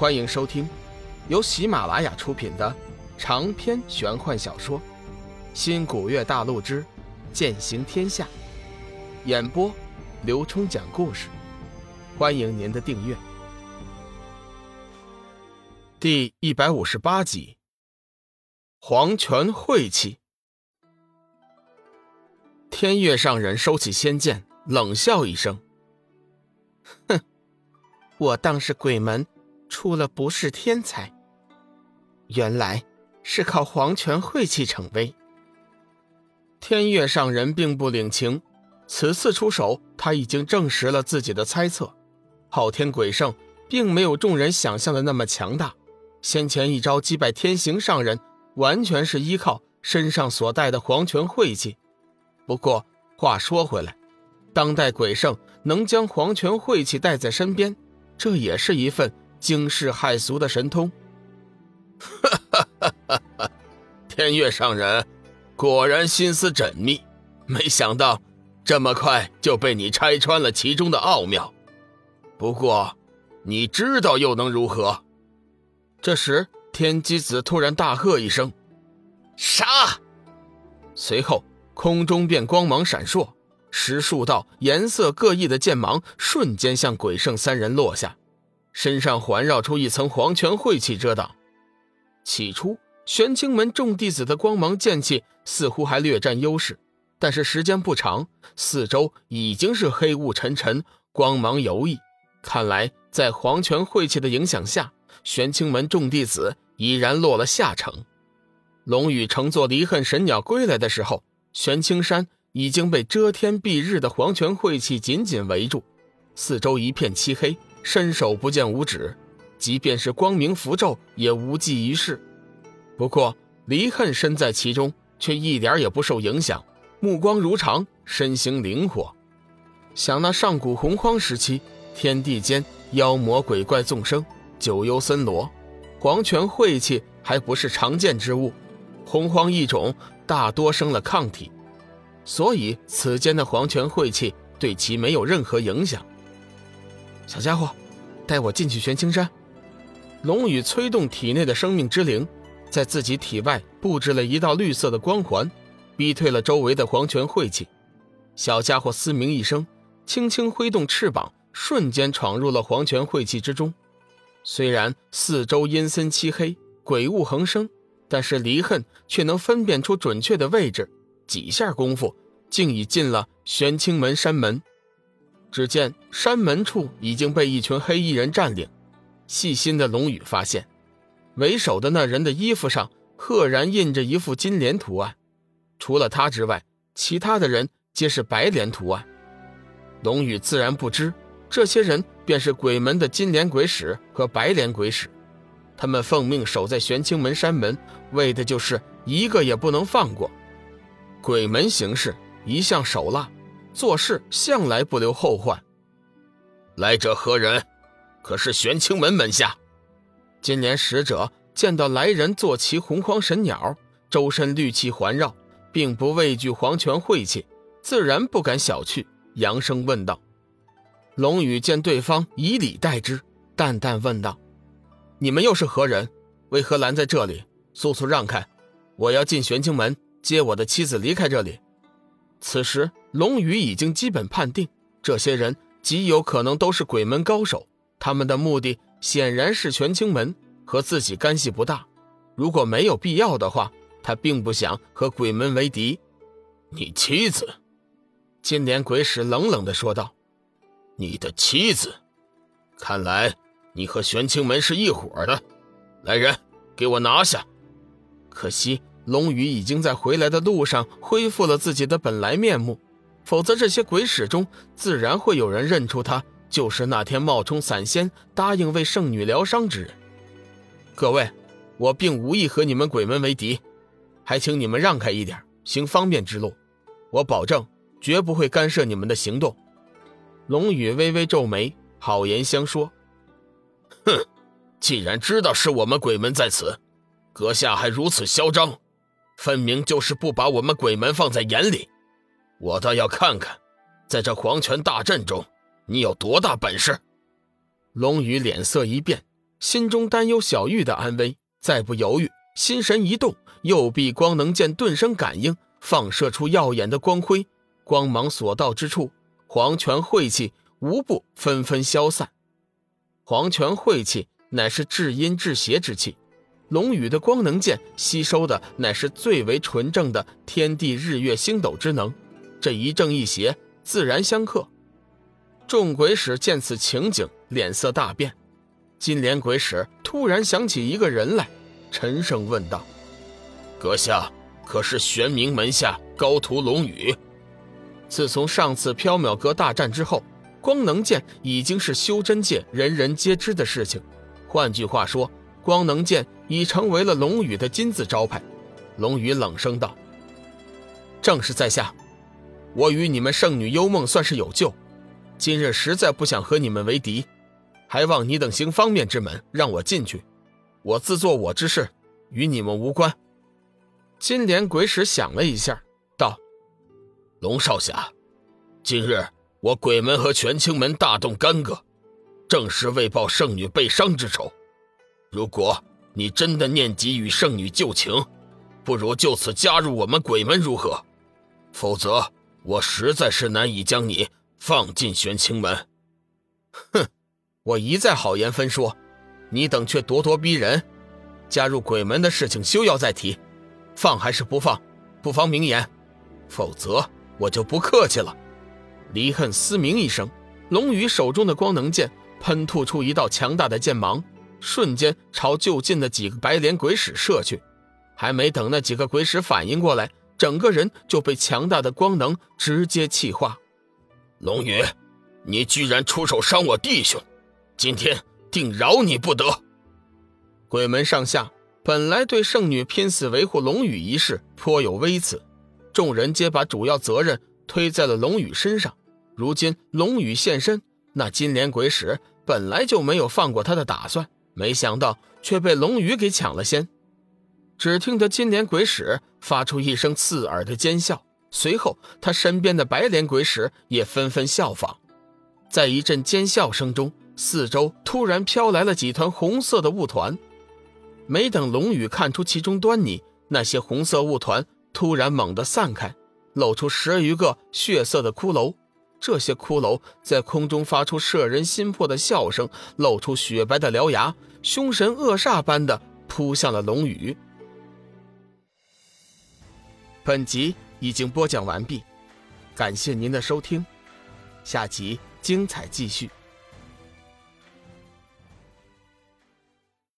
欢迎收听由喜马拉雅出品的长篇玄幻小说《新古月大陆之剑行天下》，演播刘冲讲故事。欢迎您的订阅。第一百五十八集，黄泉晦气。天月上人收起仙剑，冷笑一声：“哼，我当是鬼门。”出了不是天才，原来是靠黄泉晦气逞威。天月上人并不领情，此次出手，他已经证实了自己的猜测：昊天鬼圣并没有众人想象的那么强大。先前一招击败天行上人，完全是依靠身上所带的黄泉晦气。不过话说回来，当代鬼圣能将黄泉晦气带在身边，这也是一份。惊世骇俗的神通，哈哈哈哈哈！天月上人果然心思缜密，没想到这么快就被你拆穿了其中的奥妙。不过，你知道又能如何？这时，天机子突然大喝一声：“杀！”随后，空中便光芒闪烁，十数道颜色各异的剑芒瞬间向鬼圣三人落下。身上环绕出一层黄泉晦气遮挡。起初，玄清门众弟子的光芒剑气似乎还略占优势，但是时间不长，四周已经是黑雾沉沉，光芒游弋。看来，在黄泉晦气的影响下，玄清门众弟子已然落了下乘。龙宇乘坐离恨神鸟归来的时候，玄清山已经被遮天蔽日的黄泉晦气紧紧围住，四周一片漆黑。伸手不见五指，即便是光明符咒也无济于事。不过离恨身在其中，却一点也不受影响，目光如常，身形灵活。想那上古洪荒时期，天地间妖魔鬼怪纵生，九幽森罗，黄泉晦气还不是常见之物，洪荒异种大多生了抗体，所以此间的黄泉晦气对其没有任何影响。小家伙，带我进去玄青山。龙宇催动体内的生命之灵，在自己体外布置了一道绿色的光环，逼退了周围的黄泉晦气。小家伙嘶鸣一声，轻轻挥动翅膀，瞬间闯入了黄泉晦气之中。虽然四周阴森漆黑，鬼雾横生，但是离恨却能分辨出准确的位置，几下功夫，竟已进了玄清门山门。只见山门处已经被一群黑衣人占领。细心的龙宇发现，为首的那人的衣服上赫然印着一副金莲图案。除了他之外，其他的人皆是白莲图案。龙宇自然不知，这些人便是鬼门的金莲鬼使和白莲鬼使。他们奉命守在玄清门山门，为的就是一个也不能放过。鬼门行事一向手辣。做事向来不留后患。来者何人？可是玄清门门下？金莲使者见到来人坐骑洪荒神鸟，周身绿气环绕，并不畏惧黄泉晦气，自然不敢小觑，扬声问道。龙宇见对方以礼待之，淡淡问道：“你们又是何人？为何拦在这里？速速让开！我要进玄清门接我的妻子离开这里。”此时，龙宇已经基本判定，这些人极有可能都是鬼门高手。他们的目的显然是玄清门，和自己干系不大。如果没有必要的话，他并不想和鬼门为敌。你妻子，金莲鬼使冷冷地说道：“你的妻子，看来你和玄清门是一伙的。来人，给我拿下！”可惜。龙宇已经在回来的路上恢复了自己的本来面目，否则这些鬼使中自然会有人认出他就是那天冒充散仙答应为圣女疗伤之人。各位，我并无意和你们鬼门为敌，还请你们让开一点，行方便之路。我保证绝不会干涉你们的行动。龙宇微微皱眉，好言相说：“哼，既然知道是我们鬼门在此，阁下还如此嚣张。”分明就是不把我们鬼门放在眼里，我倒要看看，在这黄泉大阵中，你有多大本事！龙宇脸色一变，心中担忧小玉的安危，再不犹豫，心神一动，右臂光能剑顿生感应，放射出耀眼的光辉，光芒所到之处，黄泉晦气无不纷纷消散。黄泉晦气乃是至阴至邪之气，龙宇的光能剑吸收的乃是最为纯正的天地日月星斗之能，这一正一邪，自然相克。众鬼使见此情景，脸色大变。金莲鬼使突然想起一个人来，沉声问道：“阁下可是玄冥门下高徒龙宇？”自从上次缥缈阁大战之后，光能剑已经是修真界人人皆知的事情。换句话说，光能剑已成为了龙宇的金字招牌。龙宇冷声道：“正是在下，我与你们圣女幽梦算是有救。”今日实在不想和你们为敌，还望你等行方便之门，让我进去。我自做我之事，与你们无关。金莲鬼使想了一下，道：“龙少侠，今日我鬼门和玄清门大动干戈，正是为报圣女被伤之仇。如果你真的念及与圣女旧情，不如就此加入我们鬼门如何？否则，我实在是难以将你。”放进玄清门，哼！我一再好言分说，你等却咄咄逼人。加入鬼门的事情休要再提，放还是不放，不妨明言，否则我就不客气了。离恨嘶鸣一声，龙宇手中的光能剑喷吐出一道强大的剑芒，瞬间朝就近的几个白莲鬼使射去。还没等那几个鬼使反应过来，整个人就被强大的光能直接气化。龙宇，你居然出手伤我弟兄，今天定饶你不得！鬼门上下本来对圣女拼死维护龙宇一事颇有微词，众人皆把主要责任推在了龙宇身上。如今龙宇现身，那金莲鬼使本来就没有放过他的打算，没想到却被龙宇给抢了先。只听得金莲鬼使发出一声刺耳的尖笑。随后，他身边的白莲鬼使也纷纷效仿，在一阵尖笑声中，四周突然飘来了几团红色的雾团。没等龙宇看出其中端倪，那些红色雾团突然猛地散开，露出十余个血色的骷髅。这些骷髅在空中发出摄人心魄的笑声，露出雪白的獠牙，凶神恶煞般的扑向了龙宇。本集。已经播讲完毕，感谢您的收听，下集精彩继续。